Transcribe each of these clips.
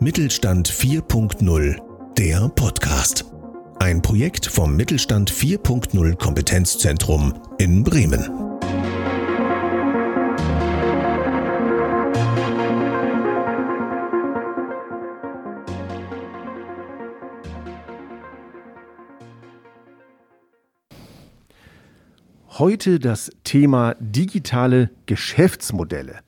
Mittelstand 4.0, der Podcast. Ein Projekt vom Mittelstand 4.0 Kompetenzzentrum in Bremen. Heute das Thema digitale Geschäftsmodelle.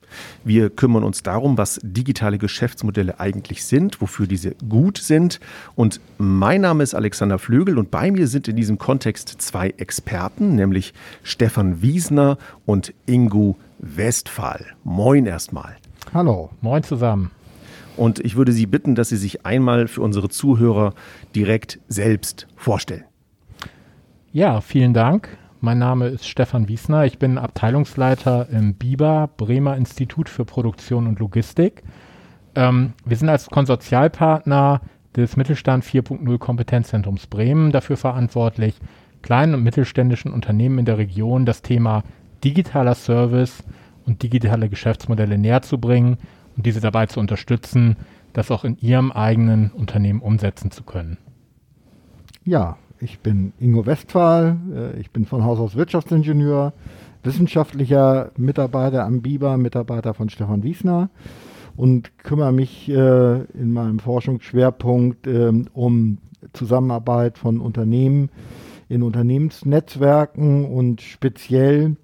Wir kümmern uns darum, was digitale Geschäftsmodelle eigentlich sind, wofür diese gut sind. Und mein Name ist Alexander Flögel und bei mir sind in diesem Kontext zwei Experten, nämlich Stefan Wiesner und Ingo Westphal. Moin erstmal. Hallo. Moin zusammen. Und ich würde Sie bitten, dass Sie sich einmal für unsere Zuhörer direkt selbst vorstellen. Ja, vielen Dank. Mein Name ist Stefan Wiesner. Ich bin Abteilungsleiter im BIBA, Bremer Institut für Produktion und Logistik. Ähm, wir sind als Konsortialpartner des Mittelstand 4.0 Kompetenzzentrums Bremen dafür verantwortlich, kleinen und mittelständischen Unternehmen in der Region das Thema digitaler Service und digitale Geschäftsmodelle näher zu bringen und diese dabei zu unterstützen, das auch in ihrem eigenen Unternehmen umsetzen zu können. Ja, ich bin Ingo Westphal, äh, ich bin von Haus aus Wirtschaftsingenieur, wissenschaftlicher Mitarbeiter am BIBA, Mitarbeiter von Stefan Wiesner und kümmere mich äh, in meinem Forschungsschwerpunkt äh, um Zusammenarbeit von Unternehmen in Unternehmensnetzwerken und speziell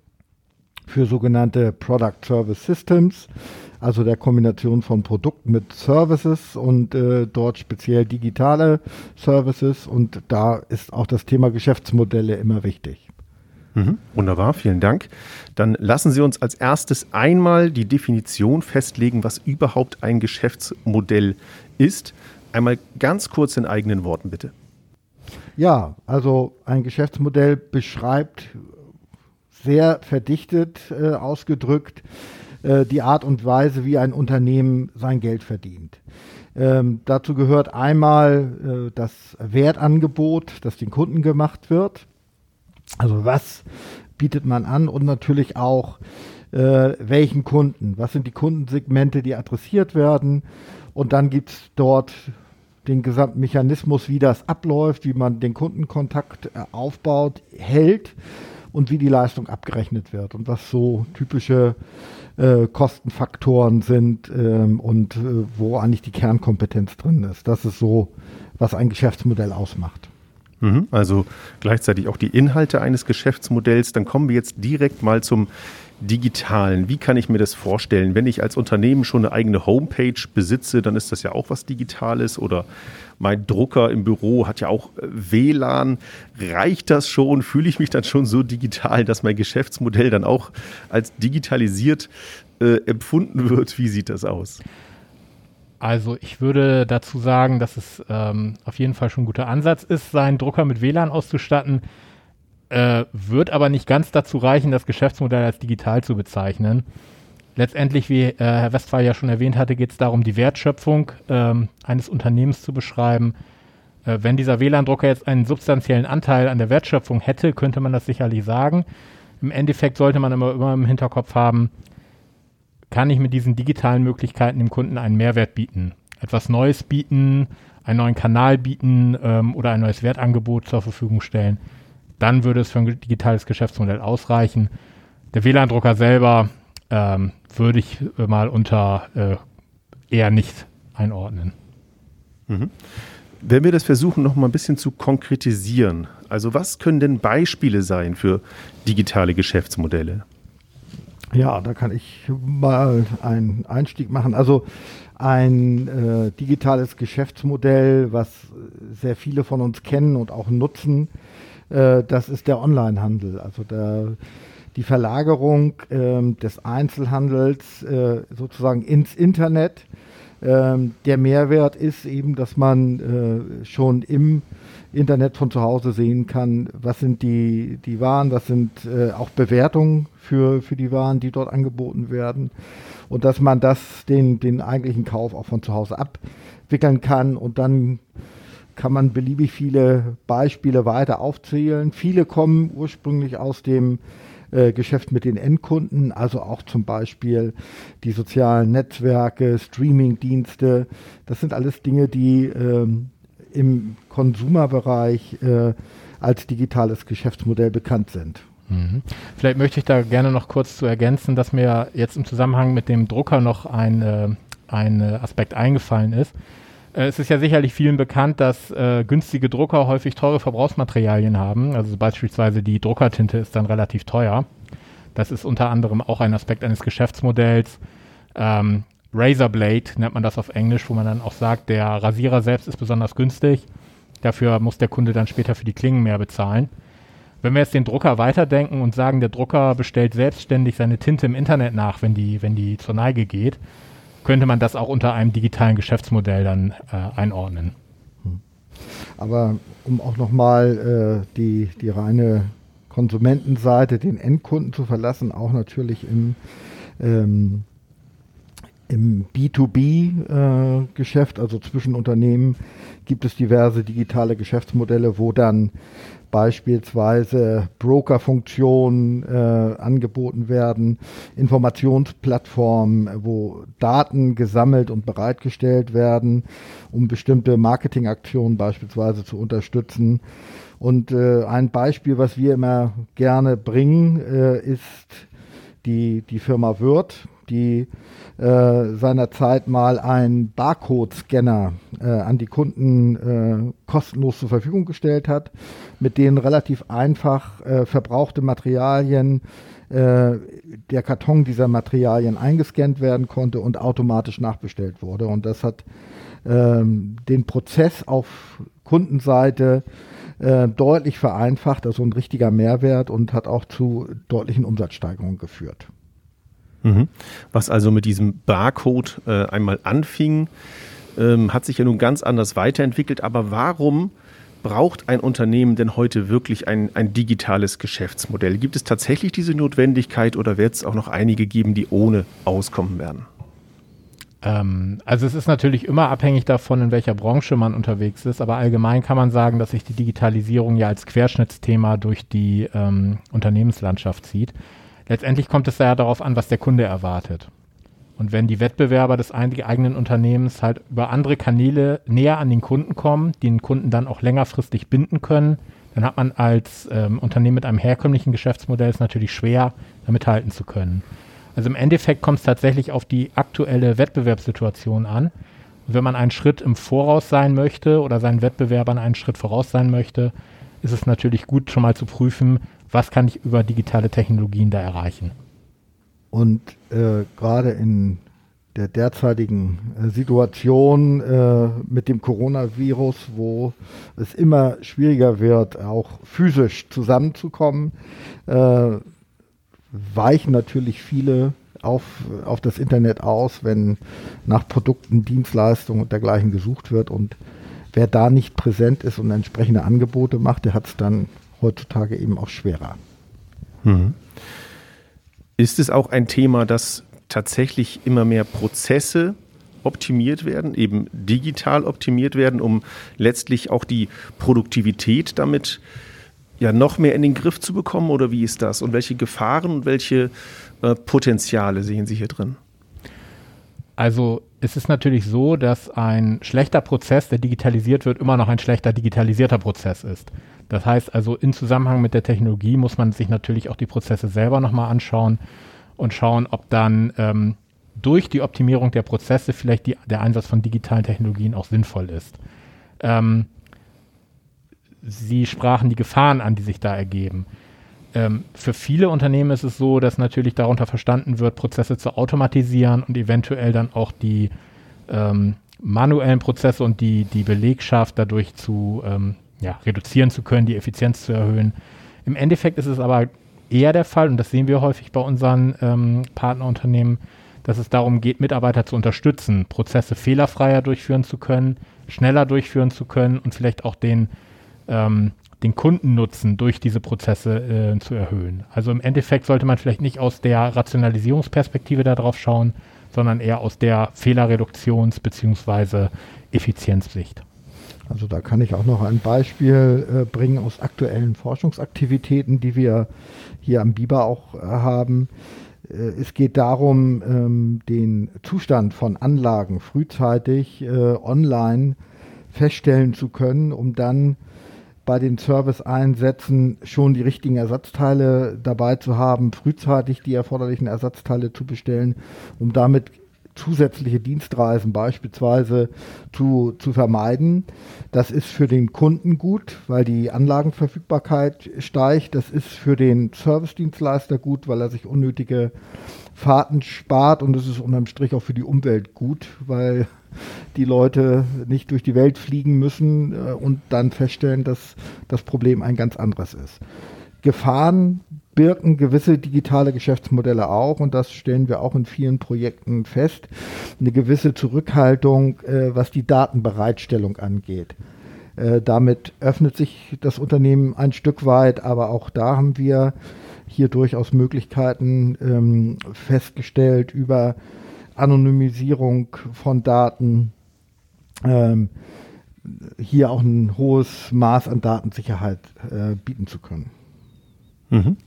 für sogenannte Product Service Systems also der Kombination von Produkten mit Services und äh, dort speziell digitale Services. Und da ist auch das Thema Geschäftsmodelle immer wichtig. Mhm, wunderbar, vielen Dank. Dann lassen Sie uns als erstes einmal die Definition festlegen, was überhaupt ein Geschäftsmodell ist. Einmal ganz kurz in eigenen Worten, bitte. Ja, also ein Geschäftsmodell beschreibt sehr verdichtet äh, ausgedrückt äh, die Art und Weise, wie ein Unternehmen sein Geld verdient. Ähm, dazu gehört einmal äh, das Wertangebot, das den Kunden gemacht wird. Also was bietet man an und natürlich auch äh, welchen Kunden, was sind die Kundensegmente, die adressiert werden. Und dann gibt es dort den gesamten Mechanismus, wie das abläuft, wie man den Kundenkontakt äh, aufbaut, hält und wie die Leistung abgerechnet wird und was so typische äh, Kostenfaktoren sind ähm, und äh, wo eigentlich die Kernkompetenz drin ist. Das ist so, was ein Geschäftsmodell ausmacht. Mhm, also gleichzeitig auch die Inhalte eines Geschäftsmodells. Dann kommen wir jetzt direkt mal zum Digitalen. Wie kann ich mir das vorstellen? Wenn ich als Unternehmen schon eine eigene Homepage besitze, dann ist das ja auch was Digitales oder mein Drucker im Büro hat ja auch äh, WLAN. Reicht das schon? Fühle ich mich dann schon so digital, dass mein Geschäftsmodell dann auch als digitalisiert äh, empfunden wird? Wie sieht das aus? Also ich würde dazu sagen, dass es ähm, auf jeden Fall schon ein guter Ansatz ist, seinen Drucker mit WLAN auszustatten. Äh, wird aber nicht ganz dazu reichen, das Geschäftsmodell als digital zu bezeichnen. Letztendlich, wie äh, Herr Westphal ja schon erwähnt hatte, geht es darum, die Wertschöpfung ähm, eines Unternehmens zu beschreiben. Äh, wenn dieser WLAN-Drucker jetzt einen substanziellen Anteil an der Wertschöpfung hätte, könnte man das sicherlich sagen. Im Endeffekt sollte man immer, immer im Hinterkopf haben, kann ich mit diesen digitalen Möglichkeiten dem Kunden einen Mehrwert bieten, etwas Neues bieten, einen neuen Kanal bieten ähm, oder ein neues Wertangebot zur Verfügung stellen dann würde es für ein digitales Geschäftsmodell ausreichen. Der WLAN-Drucker selber ähm, würde ich mal unter äh, eher nicht einordnen. Mhm. Wenn wir das versuchen, noch mal ein bisschen zu konkretisieren, also was können denn Beispiele sein für digitale Geschäftsmodelle? Ja, da kann ich mal einen Einstieg machen. Also ein äh, digitales Geschäftsmodell, was sehr viele von uns kennen und auch nutzen, äh, das ist der Onlinehandel. Also der, die Verlagerung äh, des Einzelhandels äh, sozusagen ins Internet. Ähm, der Mehrwert ist eben, dass man äh, schon im Internet von zu Hause sehen kann, was sind die, die Waren, was sind äh, auch Bewertungen für, für die Waren, die dort angeboten werden. Und dass man das, den, den eigentlichen Kauf auch von zu Hause abwickeln kann und dann kann man beliebig viele Beispiele weiter aufzählen. Viele kommen ursprünglich aus dem äh, Geschäft mit den Endkunden, also auch zum Beispiel die sozialen Netzwerke, Streamingdienste. Das sind alles Dinge, die ähm, im Konsumerbereich äh, als digitales Geschäftsmodell bekannt sind. Mhm. Vielleicht möchte ich da gerne noch kurz zu ergänzen, dass mir jetzt im Zusammenhang mit dem Drucker noch ein, äh, ein Aspekt eingefallen ist. Äh, es ist ja sicherlich vielen bekannt, dass äh, günstige Drucker häufig teure Verbrauchsmaterialien haben. Also beispielsweise die Druckertinte ist dann relativ teuer. Das ist unter anderem auch ein Aspekt eines Geschäftsmodells. Ähm, Razorblade nennt man das auf Englisch, wo man dann auch sagt, der Rasierer selbst ist besonders günstig. Dafür muss der Kunde dann später für die Klingen mehr bezahlen. Wenn wir jetzt den Drucker weiterdenken und sagen, der Drucker bestellt selbstständig seine Tinte im Internet nach, wenn die, wenn die zur Neige geht, könnte man das auch unter einem digitalen Geschäftsmodell dann äh, einordnen. Hm. Aber um auch nochmal äh, die, die reine Konsumentenseite, den Endkunden zu verlassen, auch natürlich im, ähm, im B2B-Geschäft, äh, also zwischen Unternehmen, gibt es diverse digitale Geschäftsmodelle, wo dann beispielsweise Brokerfunktionen äh, angeboten werden, Informationsplattformen, wo Daten gesammelt und bereitgestellt werden, um bestimmte Marketingaktionen beispielsweise zu unterstützen. Und äh, ein Beispiel, was wir immer gerne bringen, äh, ist die, die Firma Wirth, die äh, seinerzeit mal einen Barcode-Scanner äh, an die Kunden äh, kostenlos zur Verfügung gestellt hat, mit denen relativ einfach äh, verbrauchte Materialien, äh, der Karton dieser Materialien eingescannt werden konnte und automatisch nachbestellt wurde. Und das hat ähm, den Prozess auf Kundenseite äh, deutlich vereinfacht, also ein richtiger Mehrwert und hat auch zu deutlichen Umsatzsteigerungen geführt. Mhm. Was also mit diesem Barcode äh, einmal anfing, ähm, hat sich ja nun ganz anders weiterentwickelt. Aber warum braucht ein Unternehmen denn heute wirklich ein, ein digitales Geschäftsmodell? Gibt es tatsächlich diese Notwendigkeit oder wird es auch noch einige geben, die ohne auskommen werden? Ähm, also es ist natürlich immer abhängig davon, in welcher Branche man unterwegs ist, aber allgemein kann man sagen, dass sich die Digitalisierung ja als Querschnittsthema durch die ähm, Unternehmenslandschaft zieht letztendlich kommt es ja darauf an, was der Kunde erwartet. Und wenn die Wettbewerber des eigenen Unternehmens halt über andere Kanäle näher an den Kunden kommen, die den Kunden dann auch längerfristig binden können, dann hat man als ähm, Unternehmen mit einem herkömmlichen Geschäftsmodell es natürlich schwer, damit halten zu können. Also im Endeffekt kommt es tatsächlich auf die aktuelle Wettbewerbssituation an. Und wenn man einen Schritt im Voraus sein möchte oder seinen Wettbewerbern einen Schritt voraus sein möchte, ist es natürlich gut, schon mal zu prüfen, was kann ich über digitale Technologien da erreichen. Und äh, gerade in der derzeitigen äh, Situation äh, mit dem Coronavirus, wo es immer schwieriger wird, auch physisch zusammenzukommen, äh, weichen natürlich viele auf, auf das Internet aus, wenn nach Produkten, Dienstleistungen und dergleichen gesucht wird. Und wer da nicht präsent ist und entsprechende Angebote macht, der hat es dann heutzutage eben auch schwerer. Mhm. Ist es auch ein Thema, dass tatsächlich immer mehr Prozesse optimiert werden, eben digital optimiert werden, um letztlich auch die Produktivität damit ja noch mehr in den Griff zu bekommen? Oder wie ist das? Und welche Gefahren und welche äh, Potenziale sehen Sie hier drin? Also es ist natürlich so, dass ein schlechter Prozess, der digitalisiert wird, immer noch ein schlechter digitalisierter Prozess ist. Das heißt also, in Zusammenhang mit der Technologie muss man sich natürlich auch die Prozesse selber nochmal anschauen und schauen, ob dann ähm, durch die Optimierung der Prozesse vielleicht die, der Einsatz von digitalen Technologien auch sinnvoll ist. Ähm, Sie sprachen die Gefahren an, die sich da ergeben. Ähm, für viele Unternehmen ist es so, dass natürlich darunter verstanden wird, Prozesse zu automatisieren und eventuell dann auch die ähm, manuellen Prozesse und die, die Belegschaft dadurch zu ähm, ja, reduzieren zu können, die Effizienz zu erhöhen. Im Endeffekt ist es aber eher der Fall, und das sehen wir häufig bei unseren ähm, Partnerunternehmen, dass es darum geht, Mitarbeiter zu unterstützen, Prozesse fehlerfreier durchführen zu können, schneller durchführen zu können und vielleicht auch den, ähm, den Kundennutzen durch diese Prozesse äh, zu erhöhen. Also im Endeffekt sollte man vielleicht nicht aus der Rationalisierungsperspektive darauf schauen, sondern eher aus der Fehlerreduktions- bzw. Effizienzsicht. Also da kann ich auch noch ein Beispiel äh, bringen aus aktuellen Forschungsaktivitäten, die wir hier am Biber auch äh, haben. Äh, es geht darum, ähm, den Zustand von Anlagen frühzeitig äh, online feststellen zu können, um dann bei den Service-Einsätzen schon die richtigen Ersatzteile dabei zu haben, frühzeitig die erforderlichen Ersatzteile zu bestellen, um damit zusätzliche Dienstreisen beispielsweise zu, zu vermeiden. Das ist für den Kunden gut, weil die Anlagenverfügbarkeit steigt. Das ist für den Servicedienstleister gut, weil er sich unnötige Fahrten spart und es ist unterm Strich auch für die Umwelt gut, weil die Leute nicht durch die Welt fliegen müssen äh, und dann feststellen, dass das Problem ein ganz anderes ist. Gefahren birken gewisse digitale Geschäftsmodelle auch und das stellen wir auch in vielen Projekten fest. Eine gewisse Zurückhaltung, äh, was die Datenbereitstellung angeht. Äh, damit öffnet sich das Unternehmen ein Stück weit, aber auch da haben wir hier durchaus Möglichkeiten ähm, festgestellt über Anonymisierung von Daten. Ähm, hier auch ein hohes Maß an Datensicherheit äh, bieten zu können. Mhm.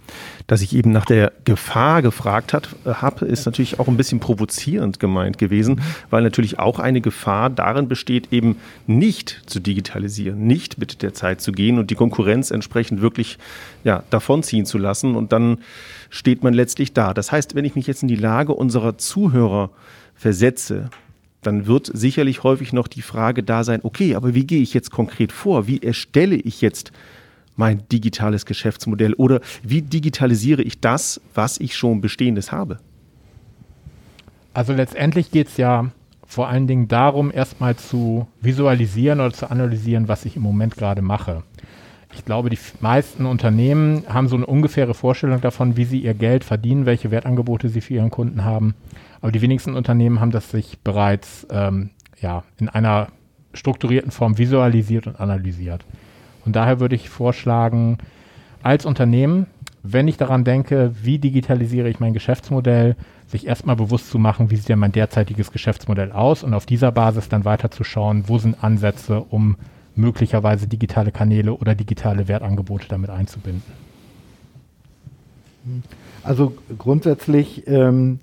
Dass ich eben nach der Gefahr gefragt äh, habe, ist natürlich auch ein bisschen provozierend gemeint gewesen, weil natürlich auch eine Gefahr darin besteht, eben nicht zu digitalisieren, nicht mit der Zeit zu gehen und die Konkurrenz entsprechend wirklich ja, davonziehen zu lassen. Und dann steht man letztlich da. Das heißt, wenn ich mich jetzt in die Lage unserer Zuhörer versetze, dann wird sicherlich häufig noch die Frage da sein, okay, aber wie gehe ich jetzt konkret vor? Wie erstelle ich jetzt mein digitales Geschäftsmodell oder wie digitalisiere ich das, was ich schon bestehendes habe? Also letztendlich geht es ja vor allen Dingen darum, erstmal zu visualisieren oder zu analysieren, was ich im Moment gerade mache. Ich glaube, die meisten Unternehmen haben so eine ungefähre Vorstellung davon, wie sie ihr Geld verdienen, welche Wertangebote sie für ihren Kunden haben. Aber die wenigsten Unternehmen haben das sich bereits ähm, ja, in einer strukturierten Form visualisiert und analysiert. Und daher würde ich vorschlagen, als Unternehmen, wenn ich daran denke, wie digitalisiere ich mein Geschäftsmodell, sich erstmal bewusst zu machen, wie sieht denn mein derzeitiges Geschäftsmodell aus und auf dieser Basis dann weiter zu schauen, wo sind Ansätze, um möglicherweise digitale Kanäle oder digitale Wertangebote damit einzubinden. Also grundsätzlich ähm,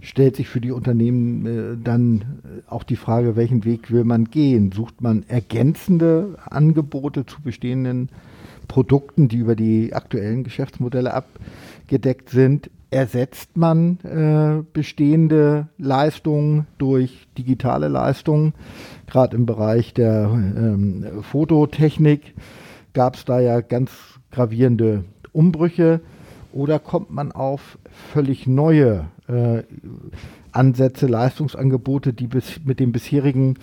stellt sich für die Unternehmen äh, dann äh, auch die Frage, welchen Weg will man gehen? Sucht man ergänzende Angebote zu bestehenden Produkten, die über die aktuellen Geschäftsmodelle abgedeckt sind? Ersetzt man äh, bestehende Leistungen durch digitale Leistungen? Gerade im Bereich der ähm, Fototechnik gab es da ja ganz gravierende Umbrüche. Oder kommt man auf völlig neue äh, Ansätze, Leistungsangebote, die bis, mit dem bisherigen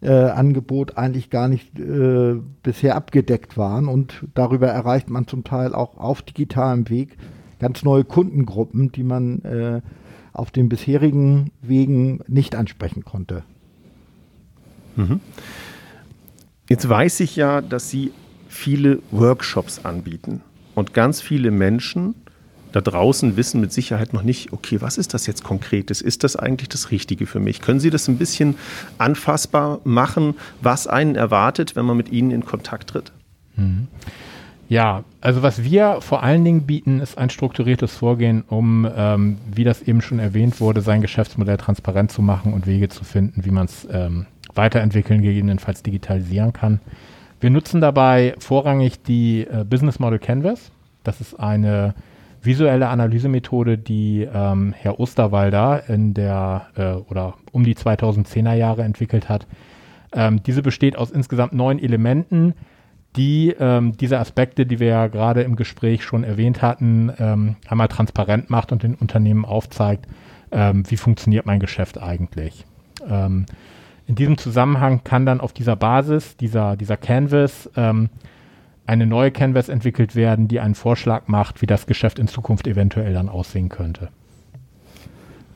äh, Angebot eigentlich gar nicht äh, bisher abgedeckt waren. Und darüber erreicht man zum Teil auch auf digitalem Weg ganz neue Kundengruppen, die man äh, auf den bisherigen Wegen nicht ansprechen konnte. Mhm. Jetzt weiß ich ja, dass Sie viele Workshops anbieten und ganz viele Menschen da draußen wissen mit Sicherheit noch nicht, okay, was ist das jetzt konkretes? Ist das eigentlich das Richtige für mich? Können Sie das ein bisschen anfassbar machen, was einen erwartet, wenn man mit Ihnen in Kontakt tritt? Mhm. Ja, also was wir vor allen Dingen bieten, ist ein strukturiertes Vorgehen, um, ähm, wie das eben schon erwähnt wurde, sein Geschäftsmodell transparent zu machen und Wege zu finden, wie man es ähm, weiterentwickeln, gegebenenfalls digitalisieren kann. Wir nutzen dabei vorrangig die äh, Business Model Canvas. Das ist eine visuelle Analysemethode, die ähm, Herr Osterwalder in der äh, oder um die 2010er Jahre entwickelt hat. Ähm, diese besteht aus insgesamt neun Elementen, die ähm, diese Aspekte, die wir ja gerade im Gespräch schon erwähnt hatten, ähm, einmal transparent macht und den Unternehmen aufzeigt, ähm, wie funktioniert mein Geschäft eigentlich. Ähm, in diesem Zusammenhang kann dann auf dieser Basis, dieser, dieser Canvas, eine neue Canvas entwickelt werden, die einen Vorschlag macht, wie das Geschäft in Zukunft eventuell dann aussehen könnte.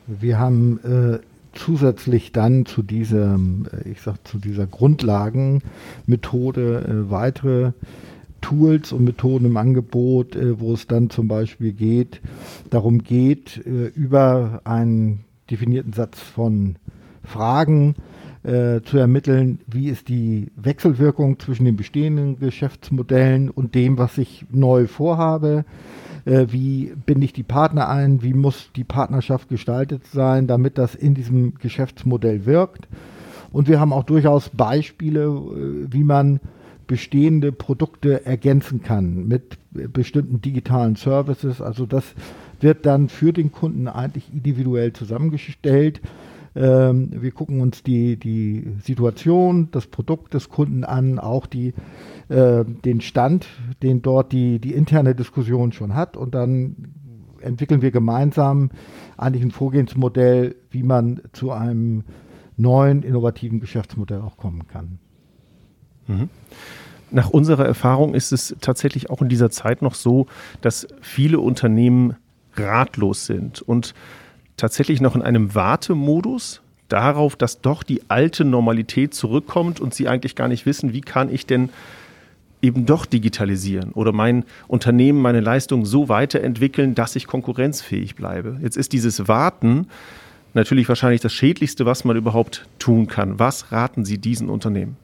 Wir haben äh, zusätzlich dann zu diesem, äh, ich sag, zu dieser Grundlagenmethode äh, weitere Tools und Methoden im Angebot, äh, wo es dann zum Beispiel geht, darum geht, äh, über einen definierten Satz von Fragen äh, zu ermitteln, wie ist die Wechselwirkung zwischen den bestehenden Geschäftsmodellen und dem, was ich neu vorhabe. Äh, wie binde ich die Partner ein? Wie muss die Partnerschaft gestaltet sein, damit das in diesem Geschäftsmodell wirkt? Und wir haben auch durchaus Beispiele, äh, wie man bestehende Produkte ergänzen kann mit bestimmten digitalen Services. Also das wird dann für den Kunden eigentlich individuell zusammengestellt. Ähm, wir gucken uns die, die Situation, das Produkt des Kunden an, auch die, äh, den Stand, den dort die, die interne Diskussion schon hat und dann entwickeln wir gemeinsam eigentlich ein Vorgehensmodell, wie man zu einem neuen, innovativen Geschäftsmodell auch kommen kann. Mhm. Nach unserer Erfahrung ist es tatsächlich auch in dieser Zeit noch so, dass viele Unternehmen ratlos sind und tatsächlich noch in einem Wartemodus darauf, dass doch die alte Normalität zurückkommt und sie eigentlich gar nicht wissen, wie kann ich denn eben doch digitalisieren oder mein Unternehmen, meine Leistung so weiterentwickeln, dass ich konkurrenzfähig bleibe. Jetzt ist dieses Warten natürlich wahrscheinlich das Schädlichste, was man überhaupt tun kann. Was raten Sie diesen Unternehmen?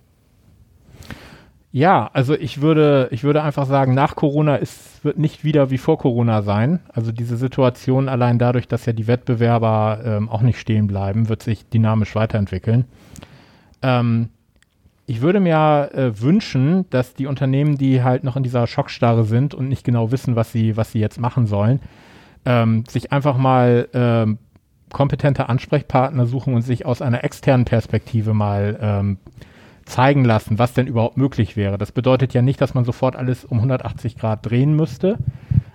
Ja, also ich würde, ich würde einfach sagen, nach Corona ist, wird nicht wieder wie vor Corona sein. Also diese Situation allein dadurch, dass ja die Wettbewerber ähm, auch nicht stehen bleiben, wird sich dynamisch weiterentwickeln. Ähm, ich würde mir äh, wünschen, dass die Unternehmen, die halt noch in dieser Schockstarre sind und nicht genau wissen, was sie, was sie jetzt machen sollen, ähm, sich einfach mal ähm, kompetente Ansprechpartner suchen und sich aus einer externen Perspektive mal ähm, zeigen lassen, was denn überhaupt möglich wäre. Das bedeutet ja nicht, dass man sofort alles um 180 Grad drehen müsste,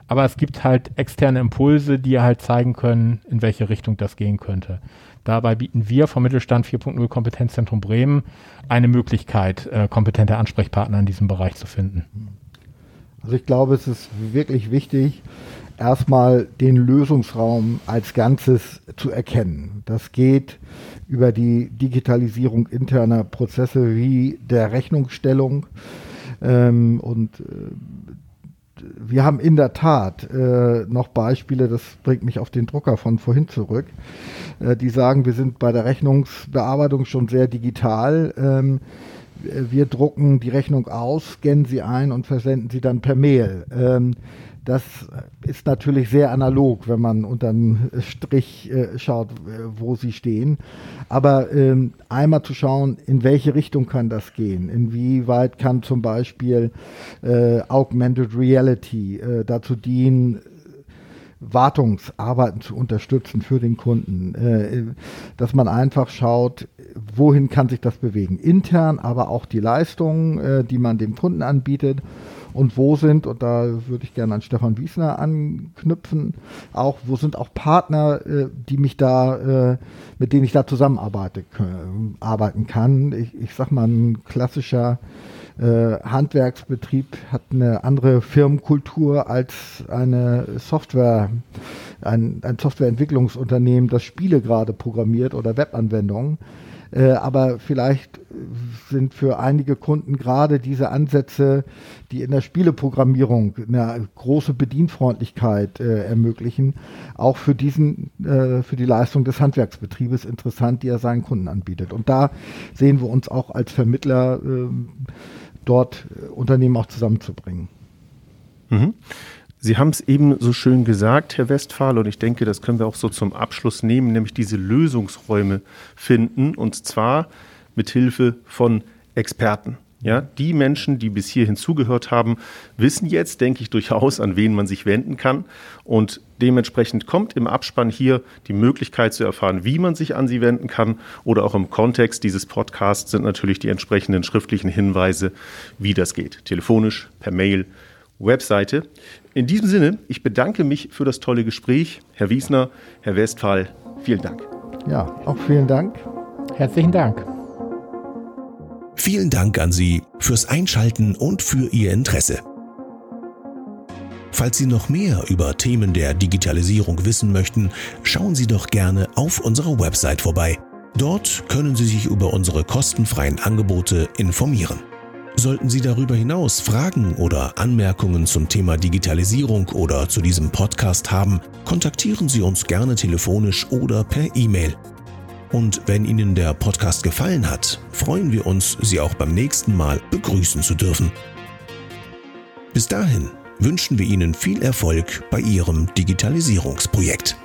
aber es gibt halt externe Impulse, die halt zeigen können, in welche Richtung das gehen könnte. Dabei bieten wir vom Mittelstand 4.0 Kompetenzzentrum Bremen eine Möglichkeit, äh, kompetente Ansprechpartner in diesem Bereich zu finden. Also ich glaube, es ist wirklich wichtig, erstmal den Lösungsraum als Ganzes zu erkennen. Das geht über die Digitalisierung interner Prozesse wie der Rechnungsstellung. Ähm, und äh, wir haben in der Tat äh, noch Beispiele, das bringt mich auf den Drucker von vorhin zurück, äh, die sagen, wir sind bei der Rechnungsbearbeitung schon sehr digital. Ähm, wir drucken die Rechnung aus, scannen sie ein und versenden sie dann per Mail. Ähm, das ist natürlich sehr analog, wenn man unter den Strich äh, schaut, wo sie stehen. Aber ähm, einmal zu schauen, in welche Richtung kann das gehen? Inwieweit kann zum Beispiel äh, Augmented Reality äh, dazu dienen, Wartungsarbeiten zu unterstützen für den Kunden, äh, dass man einfach schaut, wohin kann sich das bewegen, intern, aber auch die Leistungen, äh, die man dem Kunden anbietet und wo sind, und da würde ich gerne an Stefan Wiesner anknüpfen, auch, wo sind auch Partner, äh, die mich da, äh, mit denen ich da zusammenarbeiten arbeiten kann. Ich, ich sag mal, ein klassischer äh, Handwerksbetrieb hat eine andere Firmenkultur als eine Software, ein, ein Softwareentwicklungsunternehmen, das Spiele gerade programmiert oder Webanwendungen. Äh, aber vielleicht sind für einige Kunden gerade diese Ansätze, die in der Spieleprogrammierung eine große Bedienfreundlichkeit äh, ermöglichen, auch für diesen, äh, für die Leistung des Handwerksbetriebes interessant, die er seinen Kunden anbietet. Und da sehen wir uns auch als Vermittler, ähm, dort äh, Unternehmen auch zusammenzubringen. Mhm. Sie haben es eben so schön gesagt, Herr Westphal, und ich denke, das können wir auch so zum Abschluss nehmen, nämlich diese Lösungsräume finden, und zwar mit Hilfe von Experten. Ja, die Menschen, die bis hierhin zugehört haben, wissen jetzt, denke ich, durchaus, an wen man sich wenden kann. Und dementsprechend kommt im Abspann hier die Möglichkeit zu erfahren, wie man sich an sie wenden kann. Oder auch im Kontext dieses Podcasts sind natürlich die entsprechenden schriftlichen Hinweise, wie das geht. Telefonisch, per Mail, Webseite. In diesem Sinne, ich bedanke mich für das tolle Gespräch. Herr Wiesner, Herr Westphal, vielen Dank. Ja, auch vielen Dank. Herzlichen Dank. Vielen Dank an Sie fürs Einschalten und für Ihr Interesse. Falls Sie noch mehr über Themen der Digitalisierung wissen möchten, schauen Sie doch gerne auf unserer Website vorbei. Dort können Sie sich über unsere kostenfreien Angebote informieren. Sollten Sie darüber hinaus Fragen oder Anmerkungen zum Thema Digitalisierung oder zu diesem Podcast haben, kontaktieren Sie uns gerne telefonisch oder per E-Mail. Und wenn Ihnen der Podcast gefallen hat, freuen wir uns, Sie auch beim nächsten Mal begrüßen zu dürfen. Bis dahin wünschen wir Ihnen viel Erfolg bei Ihrem Digitalisierungsprojekt.